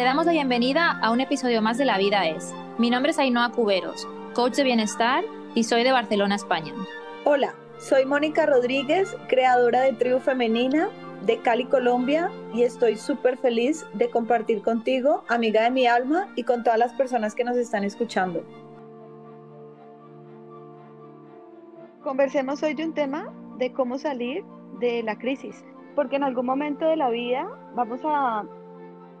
Te damos la bienvenida a un episodio más de La Vida es. Mi nombre es Ainhoa Cuberos, coach de bienestar y soy de Barcelona, España. Hola, soy Mónica Rodríguez, creadora de Tribu Femenina de Cali, Colombia, y estoy súper feliz de compartir contigo, amiga de mi alma, y con todas las personas que nos están escuchando. Conversemos hoy de un tema de cómo salir de la crisis, porque en algún momento de la vida vamos a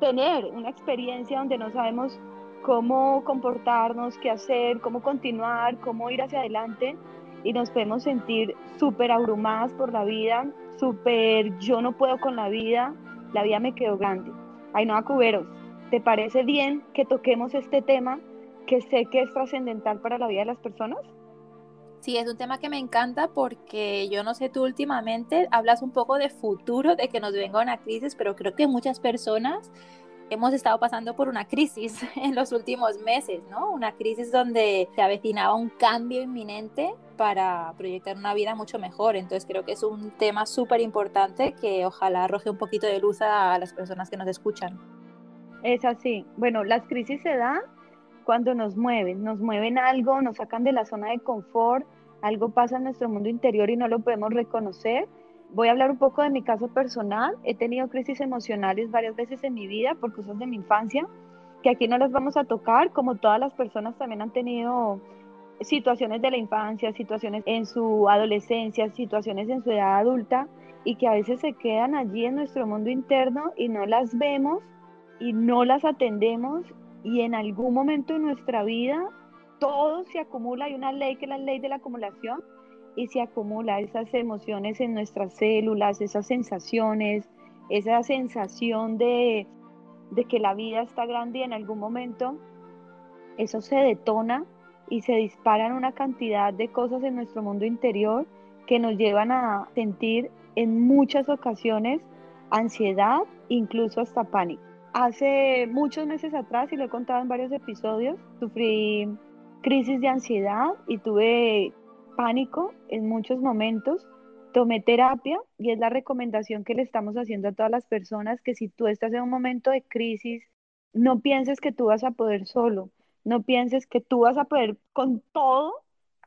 tener una experiencia donde no sabemos cómo comportarnos, qué hacer, cómo continuar, cómo ir hacia adelante y nos podemos sentir súper abrumadas por la vida, súper yo no puedo con la vida, la vida me quedó grande. Ainhoa Cuberos, ¿te parece bien que toquemos este tema que sé que es trascendental para la vida de las personas? Sí, es un tema que me encanta porque yo no sé, tú últimamente hablas un poco de futuro, de que nos venga una crisis, pero creo que muchas personas hemos estado pasando por una crisis en los últimos meses, ¿no? Una crisis donde se avecinaba un cambio inminente para proyectar una vida mucho mejor. Entonces creo que es un tema súper importante que ojalá arroje un poquito de luz a las personas que nos escuchan. Es así. Bueno, las crisis se dan cuando nos mueven, nos mueven algo, nos sacan de la zona de confort, algo pasa en nuestro mundo interior y no lo podemos reconocer Voy a hablar un poco de mi caso personal. He tenido crisis emocionales varias veces en mi vida por cosas de mi infancia, que aquí no las vamos a tocar, como todas las personas también han tenido situaciones de la infancia, situaciones en su adolescencia, situaciones en su edad adulta, y que a veces se quedan allí en nuestro mundo interno y no las vemos y no las atendemos y en algún momento de nuestra vida todo se acumula. Hay una ley que es la ley de la acumulación y se acumula esas emociones en nuestras células, esas sensaciones, esa sensación de, de que la vida está grande y en algún momento eso se detona y se disparan una cantidad de cosas en nuestro mundo interior que nos llevan a sentir en muchas ocasiones ansiedad, incluso hasta pánico. Hace muchos meses atrás, y lo he contado en varios episodios, sufrí crisis de ansiedad y tuve pánico en muchos momentos, tomé terapia y es la recomendación que le estamos haciendo a todas las personas que si tú estás en un momento de crisis, no pienses que tú vas a poder solo, no pienses que tú vas a poder con todo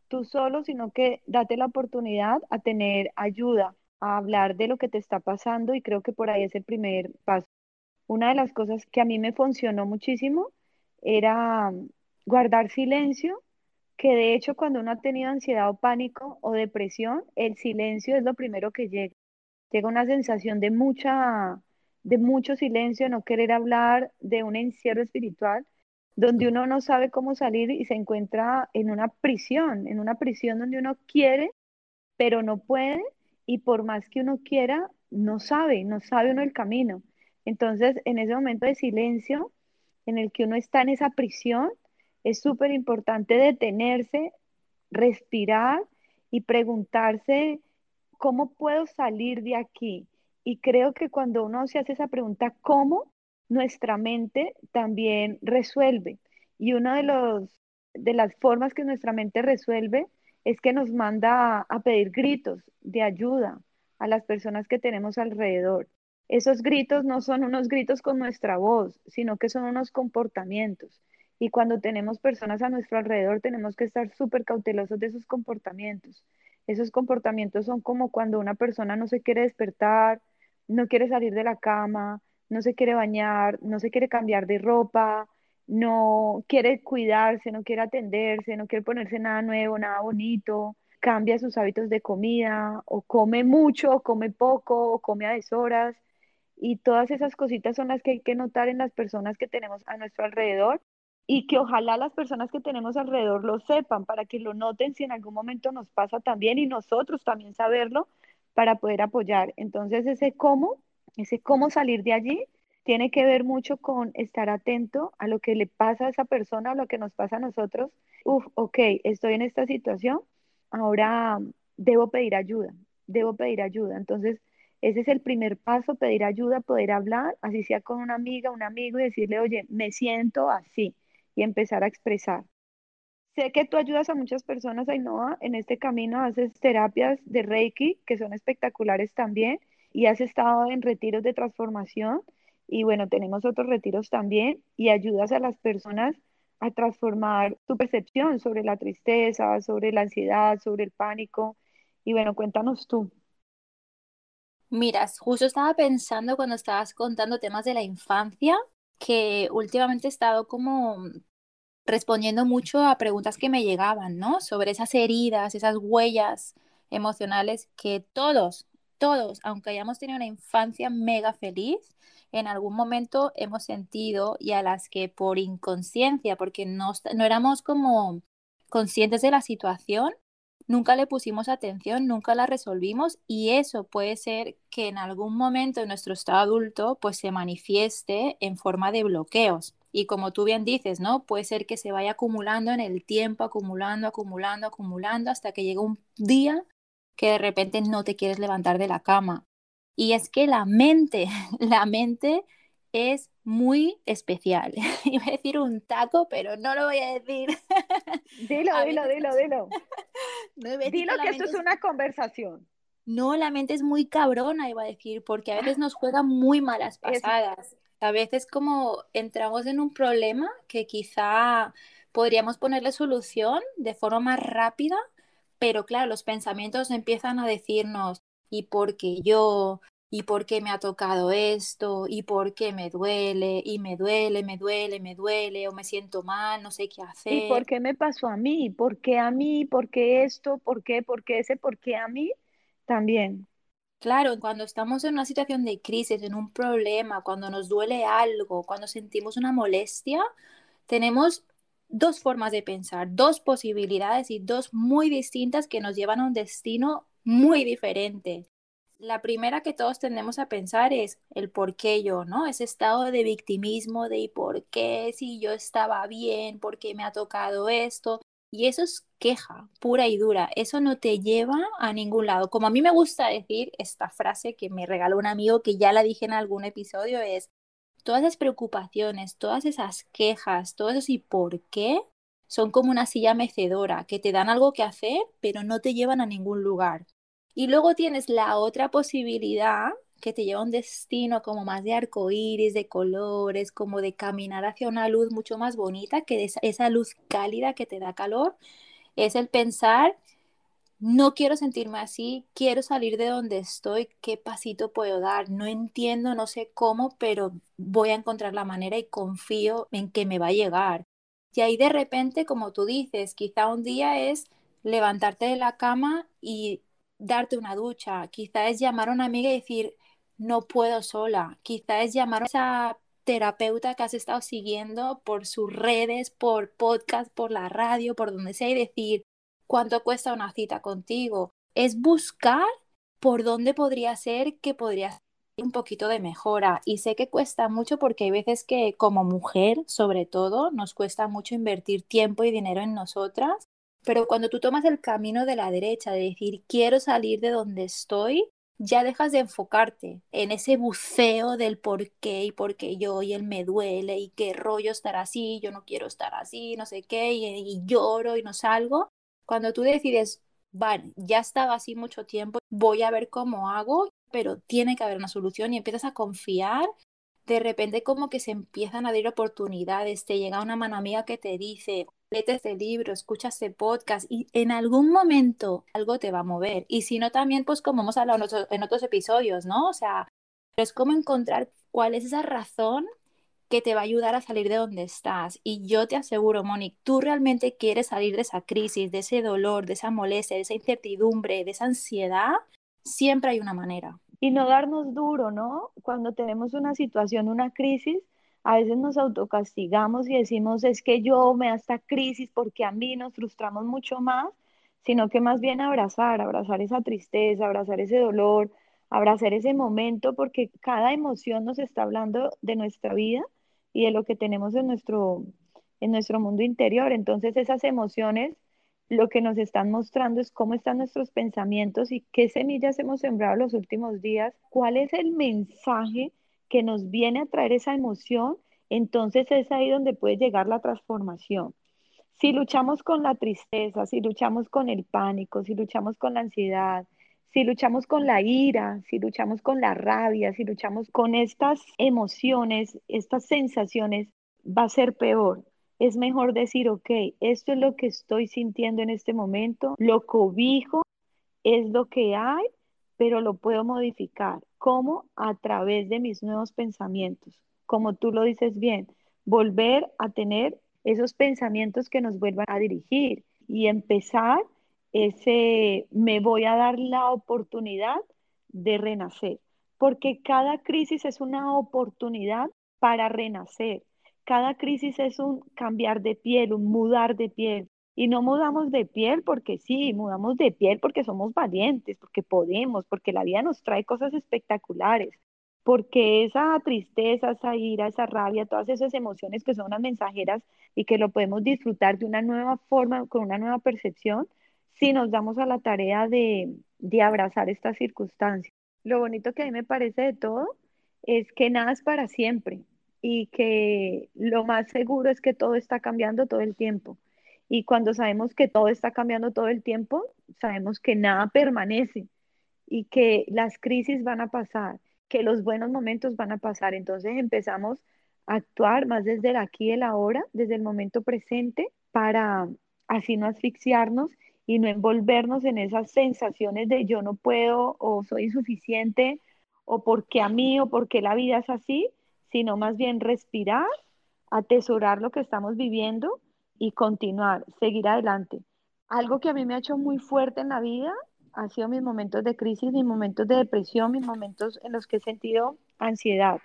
tú solo, sino que date la oportunidad a tener ayuda, a hablar de lo que te está pasando y creo que por ahí es el primer paso. Una de las cosas que a mí me funcionó muchísimo era guardar silencio que de hecho cuando uno ha tenido ansiedad o pánico o depresión, el silencio es lo primero que llega. Llega una sensación de mucha, de mucho silencio, no querer hablar, de un encierro espiritual, donde uno no sabe cómo salir y se encuentra en una prisión, en una prisión donde uno quiere, pero no puede, y por más que uno quiera, no sabe, no sabe uno el camino. Entonces, en ese momento de silencio, en el que uno está en esa prisión, es súper importante detenerse, respirar y preguntarse, ¿cómo puedo salir de aquí? Y creo que cuando uno se hace esa pregunta, ¿cómo? Nuestra mente también resuelve. Y una de, los, de las formas que nuestra mente resuelve es que nos manda a, a pedir gritos de ayuda a las personas que tenemos alrededor. Esos gritos no son unos gritos con nuestra voz, sino que son unos comportamientos. Y cuando tenemos personas a nuestro alrededor, tenemos que estar súper cautelosos de esos comportamientos. Esos comportamientos son como cuando una persona no se quiere despertar, no quiere salir de la cama, no se quiere bañar, no se quiere cambiar de ropa, no quiere cuidarse, no quiere atenderse, no quiere ponerse nada nuevo, nada bonito, cambia sus hábitos de comida, o come mucho, o come poco, o come a deshoras. Y todas esas cositas son las que hay que notar en las personas que tenemos a nuestro alrededor y que ojalá las personas que tenemos alrededor lo sepan para que lo noten si en algún momento nos pasa también y nosotros también saberlo para poder apoyar. Entonces ese cómo, ese cómo salir de allí tiene que ver mucho con estar atento a lo que le pasa a esa persona, a lo que nos pasa a nosotros. Uf, ok, estoy en esta situación, ahora debo pedir ayuda, debo pedir ayuda. Entonces, ese es el primer paso, pedir ayuda, poder hablar, así sea con una amiga, un amigo y decirle, oye, me siento así y empezar a expresar. Sé que tú ayudas a muchas personas, Ainhoa, en este camino haces terapias de Reiki que son espectaculares también y has estado en retiros de transformación Y bueno, tenemos otros retiros también y ayudas a las personas a transformar su percepción sobre la tristeza, sobre la ansiedad, sobre el pánico. Y bueno, cuéntanos tú. Miras, justo estaba pensando cuando estabas contando temas de la infancia, que últimamente he estado como respondiendo mucho a preguntas que me llegaban, ¿no? Sobre esas heridas, esas huellas emocionales que todos, todos, aunque hayamos tenido una infancia mega feliz, en algún momento hemos sentido y a las que por inconsciencia, porque no, no éramos como conscientes de la situación, nunca le pusimos atención, nunca la resolvimos y eso puede ser que en algún momento en nuestro estado adulto pues se manifieste en forma de bloqueos. Y como tú bien dices, ¿no? Puede ser que se vaya acumulando en el tiempo, acumulando, acumulando, acumulando, hasta que llega un día que de repente no te quieres levantar de la cama. Y es que la mente, la mente es muy especial. Iba a decir un taco, pero no lo voy a decir. Dilo, dilo, dilo, dilo. dilo que esto es una conversación. No, la mente es muy cabrona, iba a decir, porque a veces nos juega muy malas pasadas. A veces como entramos en un problema que quizá podríamos ponerle solución de forma más rápida, pero claro, los pensamientos empiezan a decirnos, ¿y por qué yo? ¿Y por qué me ha tocado esto? ¿Y por qué me duele? Y me duele, me duele, me duele, o me siento mal, no sé qué hacer. ¿Y por qué me pasó a mí? ¿Por qué a mí? ¿Por qué esto? ¿Por qué? ¿Por qué ese? ¿Por qué a mí? También. Claro, cuando estamos en una situación de crisis, en un problema, cuando nos duele algo, cuando sentimos una molestia, tenemos dos formas de pensar, dos posibilidades y dos muy distintas que nos llevan a un destino muy diferente. La primera que todos tendemos a pensar es el por qué yo, ¿no? Ese estado de victimismo de por qué si yo estaba bien, por qué me ha tocado esto. Y eso es queja pura y dura. Eso no te lleva a ningún lado. Como a mí me gusta decir esta frase que me regaló un amigo que ya la dije en algún episodio es, todas esas preocupaciones, todas esas quejas, todo eso y por qué son como una silla mecedora que te dan algo que hacer, pero no te llevan a ningún lugar. Y luego tienes la otra posibilidad que te lleva a un destino como más de arcoíris, de colores, como de caminar hacia una luz mucho más bonita, que esa, esa luz cálida que te da calor, es el pensar, no quiero sentirme así, quiero salir de donde estoy, qué pasito puedo dar, no entiendo, no sé cómo, pero voy a encontrar la manera y confío en que me va a llegar. Y ahí de repente, como tú dices, quizá un día es levantarte de la cama y darte una ducha, quizá es llamar a una amiga y decir, no puedo sola. Quizá es llamar a esa terapeuta que has estado siguiendo por sus redes, por podcast, por la radio, por donde sea y decir cuánto cuesta una cita contigo. Es buscar por dónde podría ser que podría ser un poquito de mejora. Y sé que cuesta mucho porque hay veces que como mujer, sobre todo, nos cuesta mucho invertir tiempo y dinero en nosotras. Pero cuando tú tomas el camino de la derecha, de decir, quiero salir de donde estoy, ya dejas de enfocarte en ese buceo del por qué y por qué yo y él me duele y qué rollo estar así, yo no quiero estar así, no sé qué, y, lloro y no salgo. Cuando tú decides, vale, ya estaba así mucho tiempo, voy a ver cómo hago, pero tiene que haber una solución y empiezas a confiar de repente como que se empiezan a dar oportunidades, te llega una mano amiga que te dice, léete este libro, escucha este podcast y en algún momento algo te va a mover. Y si no, también pues como hemos hablado en otros, episodios, ¿no? O sea, es como encontrar cuál es esa razón que te va a ayudar a salir de donde estás. Y yo te aseguro, Monique, tú realmente quieres salir de esa crisis, de ese dolor, de esa molestia, de esa incertidumbre, de esa ansiedad, siempre hay una manera y no darnos duro, ¿no? Cuando tenemos una situación, una crisis, a veces nos autocastigamos y decimos, es que yo me da esta crisis porque a mí nos frustramos mucho más, sino que más bien abrazar, abrazar esa tristeza, abrazar ese dolor, abrazar ese momento, porque cada emoción nos está hablando de nuestra vida y de lo que tenemos en nuestro, en nuestro mundo interior. Entonces esas emociones lo que nos están mostrando es cómo están nuestros pensamientos y qué semillas hemos sembrado los últimos días, cuál es el mensaje que nos viene a traer esa emoción, entonces es ahí donde puede llegar la transformación. Si luchamos con la tristeza, si luchamos con el pánico, si luchamos con la ansiedad, Si luchamos con la ira, si luchamos con la rabia, si luchamos con estas emociones, estas sensaciones, va a ser peor. Es mejor decir, ok, esto es lo que estoy sintiendo en este momento, lo cobijo, es lo que hay, pero lo puedo modificar. ¿Cómo? A través de mis nuevos pensamientos. Como tú lo dices bien, volver a tener esos pensamientos que nos vuelvan a dirigir y empezar ese, me voy a dar la oportunidad de renacer, porque cada crisis es una oportunidad para renacer. Cada crisis es un cambiar de piel, un mudar de piel. Y no mudamos de piel porque sí, mudamos de piel porque somos valientes, porque podemos, porque la vida nos trae cosas espectaculares, porque esa tristeza, esa ira, esa rabia, todas esas emociones que son unas mensajeras y que lo podemos disfrutar de una nueva forma, con una nueva percepción, si nos damos a la tarea de, de abrazar estas circunstancias. Lo bonito que a mí me parece de todo es que nada es para siempre y que lo más seguro es que todo está cambiando todo el tiempo. Y cuando sabemos que todo está cambiando todo el tiempo, sabemos que nada permanece y que las crisis van a pasar, que los buenos momentos van a pasar. Entonces empezamos a actuar más desde el aquí y el ahora, desde el momento presente, para así no asfixiarnos y no envolvernos en esas sensaciones de yo no puedo o soy insuficiente o porque a mí o porque la vida es así, sino más bien respirar, atesorar lo que estamos viviendo y continuar, seguir adelante. Algo que a mí me ha hecho muy fuerte en la vida han sido mis momentos de crisis, mis momentos de depresión, mis momentos en los que he sentido ansiedad.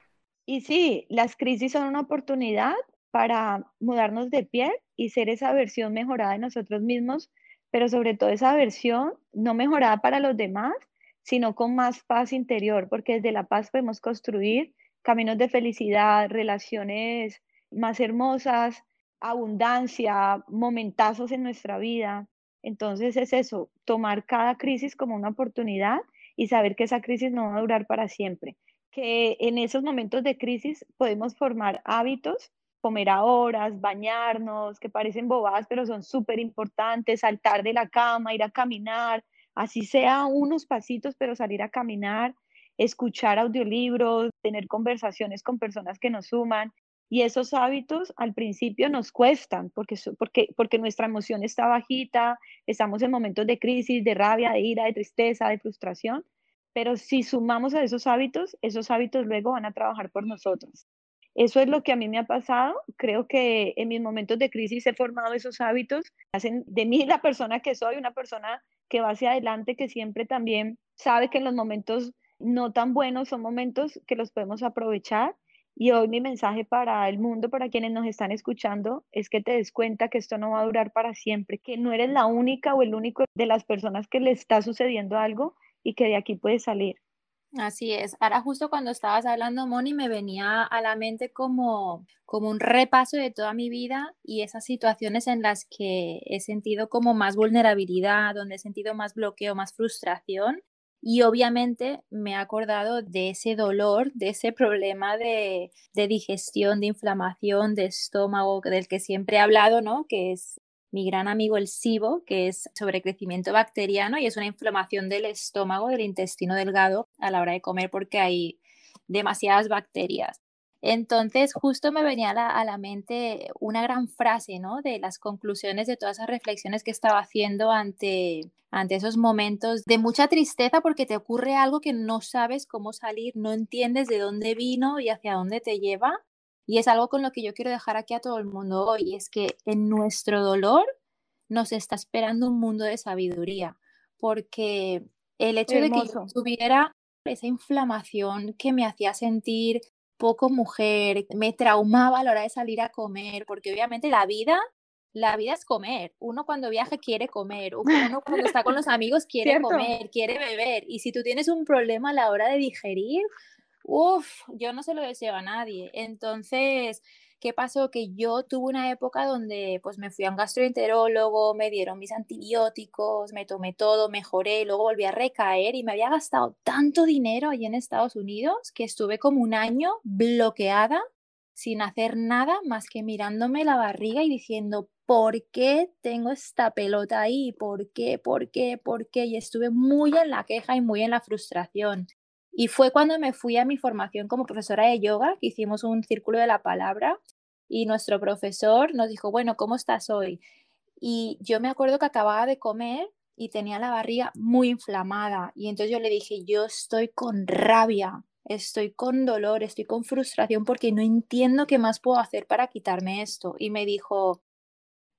Y sí, las crisis son una oportunidad para mudarnos de piel y ser esa versión mejorada de nosotros mismos, pero sobre todo esa versión no mejorada para los demás, sino con más paz interior, porque desde la paz podemos construir caminos de felicidad, relaciones más hermosas, abundancia, momentazos en nuestra vida. Entonces es eso, tomar cada crisis como una oportunidad y saber que esa crisis no va a durar para siempre. Que en esos momentos de crisis podemos formar hábitos, comer a horas, bañarnos, que parecen bobadas, pero son súper importantes, saltar de la cama, ir a caminar, así sea unos pasitos, pero salir a caminar, escuchar audiolibros, tener conversaciones con personas que nos suman y esos hábitos al principio nos cuestan porque, porque, porque nuestra emoción está bajita, estamos en momentos de crisis, de rabia, de ira, de tristeza, de frustración. Pero si sumamos a esos hábitos, esos hábitos luego van a trabajar por nosotros. Eso es lo que a mí me ha pasado. Creo que en mis momentos de crisis he formado esos hábitos. Hacen de mí la persona que soy, una persona que va hacia adelante, que siempre también sabe que en los momentos no tan buenos son momentos que los podemos aprovechar y hoy mi mensaje para el mundo, para quienes nos están escuchando, es que te des cuenta que esto no va a durar para siempre, que no eres la única o el único de las personas que le está sucediendo algo y que de aquí puedes salir. Así es. Ahora justo cuando estabas hablando, Moni, me venía a la mente como, como un repaso de toda mi vida y esas situaciones en las que he sentido como más vulnerabilidad, donde he sentido más bloqueo, más frustración y obviamente me he acordado de ese dolor, de ese problema de, digestión, de inflamación, de estómago, del que siempre he hablado, ¿no? Que es mi gran amigo el SIBO, que es sobrecrecimiento bacteriano y es una inflamación del estómago, del intestino delgado a la hora de comer porque hay demasiadas bacterias. Entonces, justo me venía a la, mente una gran frase, ¿no? De las conclusiones de todas esas reflexiones que estaba haciendo ante, ante esos momentos de mucha tristeza porque te ocurre algo que no sabes cómo salir, no entiendes de dónde vino y hacia dónde te lleva. Y es algo con lo que yo quiero dejar aquí a todo el mundo hoy, es que en nuestro dolor nos está esperando un mundo de sabiduría, porque el hecho de que yo tuviera esa inflamación que me hacía sentir poco mujer, me traumaba a la hora de salir a comer, porque obviamente la vida, la vida es comer. Uno cuando viaja quiere comer, uno cuando está con los amigos quiere comer, quiere beber. Y si tú tienes un problema a la hora de digerir, uff, yo no se lo deseo a nadie. Entonces, ¿Qué pasó? Que yo tuve una época donde pues me fui a un gastroenterólogo, me dieron mis antibióticos, me tomé todo, mejoré, luego volví a recaer y me había gastado tanto dinero allí en Estados Unidos que estuve como un año bloqueada sin hacer nada más que mirándome la barriga y diciendo, ¿por qué tengo esta pelota ahí? ¿Por qué? ¿Por qué? ¿Por qué? Y estuve muy en la queja y muy en la frustración. Y fue cuando me fui a mi formación como profesora de yoga, que hicimos un círculo de la palabra y nuestro profesor nos dijo, bueno, ¿cómo estás hoy? Y yo me acuerdo que acababa de comer y tenía la barriga muy inflamada. Y entonces yo le dije, yo estoy con rabia, estoy con dolor, estoy con frustración porque no entiendo qué más puedo hacer para quitarme esto. Y me dijo,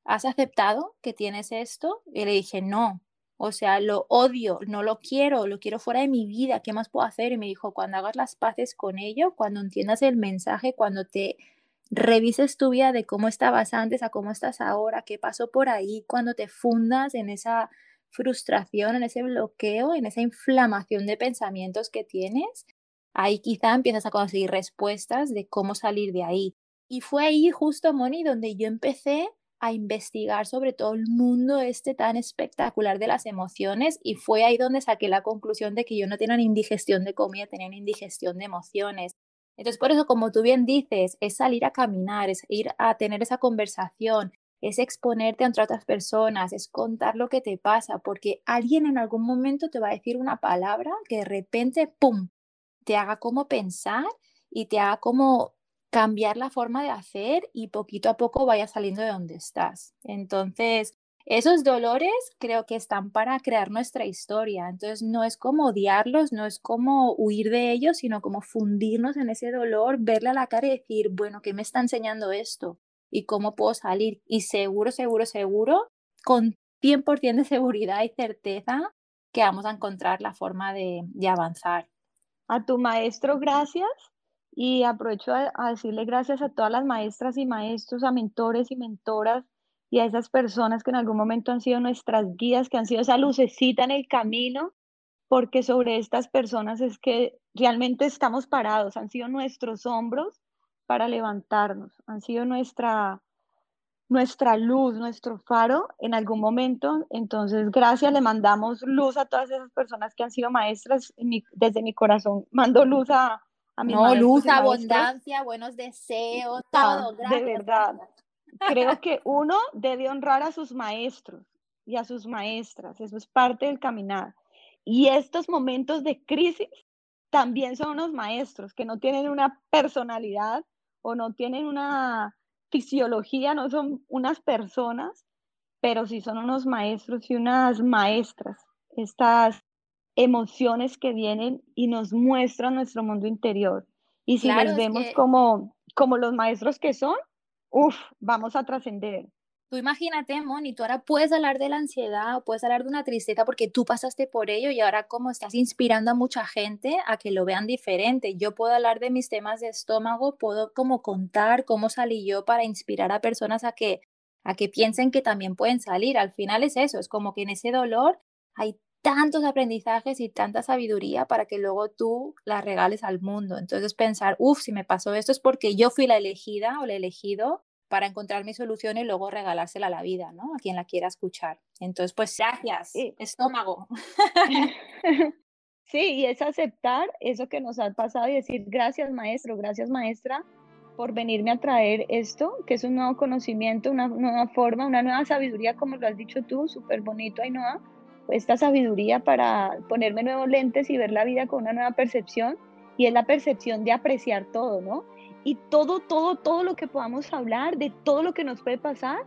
¿has aceptado que tienes esto? Y le dije, no. O sea, lo odio, no lo quiero, lo quiero fuera de mi vida, ¿qué más puedo hacer? Y me dijo, cuando hagas las paces con ello, cuando entiendas el mensaje, cuando te revises tu vida de cómo estabas antes a cómo estás ahora, qué pasó por ahí, cuando te fundas en esa frustración, en ese bloqueo, en esa inflamación de pensamientos que tienes, ahí quizá empiezas a conseguir respuestas de cómo salir de ahí. Y fue ahí justo, Moni, donde yo empecé a investigar sobre todo el mundo este tan espectacular de las emociones y fue ahí donde saqué la conclusión de que yo no tenía una indigestión de comida, tenía una indigestión de emociones. Entonces, por eso, como tú bien dices, es salir a caminar, es ir a tener esa conversación, es exponerte ante otras personas, es contar lo que te pasa, porque alguien en algún momento te va a decir una palabra que de repente, ¡pum!, te haga como pensar y te haga como cambiar la forma de hacer y poquito a poco vaya saliendo de donde estás. Entonces, esos dolores creo que están para crear nuestra historia. Entonces, no es como odiarlos, no es como huir de ellos, sino como fundirnos en ese dolor, verle a la cara y decir, bueno, ¿qué me está enseñando esto? y cómo puedo salir. Y seguro, seguro, seguro, con 100% de seguridad y certeza que vamos a encontrar la forma de, avanzar. A tu maestro, gracias. Y aprovecho a, a, decirle gracias a todas las maestras y maestros, a mentores y mentoras y a esas personas que en algún momento han sido nuestras guías, que han sido esa lucecita en el camino, porque sobre estas personas es que realmente estamos parados, han sido nuestros hombros para levantarnos, han sido nuestra, nuestra luz, nuestro faro en algún momento. Entonces, gracias, le mandamos luz a todas esas personas que han sido maestras. desde mi corazón mando luz a, a No, luz, abundancia, buenos deseos, todo. de verdad. Creo que uno debe honrar a sus maestros y a sus maestras. Eso es parte del caminar. Y estos momentos de crisis también son unos maestros que no tienen una personalidad o no tienen una fisiología, no son unas personas, pero sí son unos maestros y unas maestras. Estas emociones que vienen y nos muestran nuestro mundo interior. Y si los vemos como, como los maestros que son, uff, vamos a trascender. Tú imagínate, Moni, tú ahora puedes hablar de la ansiedad o puedes hablar de una tristeza porque tú pasaste por ello y ahora como estás inspirando a mucha gente a que lo vean diferente. Yo puedo hablar de mis temas de estómago, puedo como contar cómo salí yo para inspirar a personas a que a que piensen que también pueden salir. Al final es eso, es como que en ese dolor hay tantos aprendizajes y tanta sabiduría para que luego tú la regales al mundo. Entonces pensar, uff, si me pasó esto es porque yo fui la elegida o el elegido para encontrar mi solución y luego regalársela a la vida, ¿no? A quien la quiera escuchar. Entonces, pues gracias, estómago. Sí, y es aceptar eso que nos ha pasado y decir gracias maestro, gracias maestra por venirme a traer esto, que es un nuevo conocimiento, una nueva forma, una nueva sabiduría, como lo has dicho tú, súper bonito, Ainhoa. Esta sabiduría para ponerme nuevos lentes y ver la vida con una nueva percepción, y es la percepción de apreciar todo, ¿no? y todo, todo, todo lo que podamos hablar, de todo lo que nos puede pasar,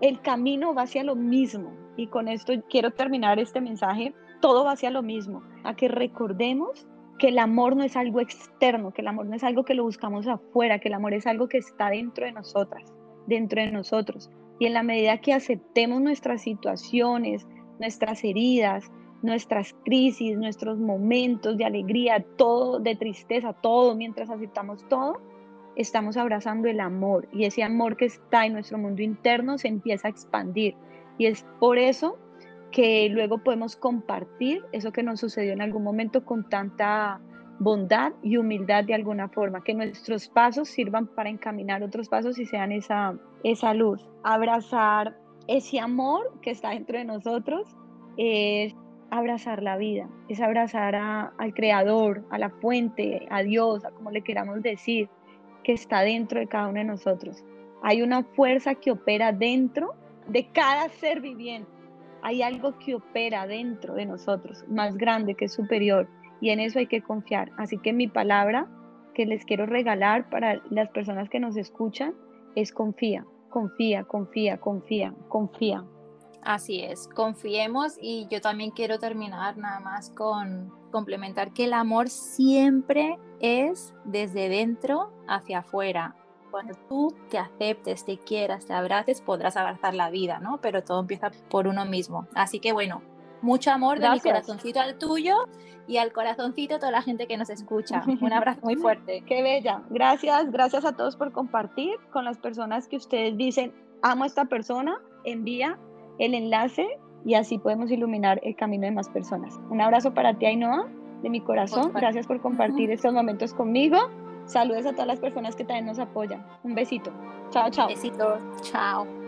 el camino va hacia lo mismo. Y con esto quiero terminar este mensaje. Todo va hacia lo mismo, a que recordemos que el amor no es algo externo, que el amor no es algo que lo buscamos afuera, que el amor es algo que está dentro de nosotras, dentro de nosotros. Y en la medida que aceptemos nuestras situaciones, nuestras heridas, nuestras crisis, nuestros momentos de alegría, todo, de tristeza, todo, mientras aceptamos todo, estamos abrazando el amor y ese amor que está en nuestro mundo interno se empieza a expandir. Y es por eso que luego podemos compartir eso que nos sucedió en algún momento con tanta bondad y humildad de alguna forma, que nuestros pasos sirvan para encaminar otros pasos y sean esa, esa luz. Abrazar ese amor que está dentro de nosotros es abrazar la vida, es abrazar al creador, a la fuente, a Dios, a como le queramos decir, que está dentro de cada uno de nosotros. Hay una fuerza que opera dentro de cada ser viviente. Hay algo que opera dentro de nosotros, más grande, que es superior, y en eso hay que confiar. Así que mi palabra que les quiero regalar para las personas que nos escuchan es confía, confía, confía, confía, confía. Así es, confiemos y yo también quiero terminar nada más con complementar que el amor siempre es desde dentro hacia afuera. Cuando tú te aceptes, te quieras, te abraces, podrás abrazar la vida, ¿no? Pero todo empieza por uno mismo. Así que bueno, mucho amor de mi corazoncito al tuyo y al corazoncito de toda la gente que nos escucha. Un abrazo muy fuerte. Qué bella. Gracias, gracias a todos por compartir con las personas que ustedes dicen, amo a esta persona, envía el enlace y así podemos iluminar el camino de más personas. Un abrazo para ti, Ainhoa, de mi corazón. Gracias por compartir estos momentos conmigo. Saludos a todas las personas que también nos apoyan. Un besito. Chao, chao. Besito. Chao.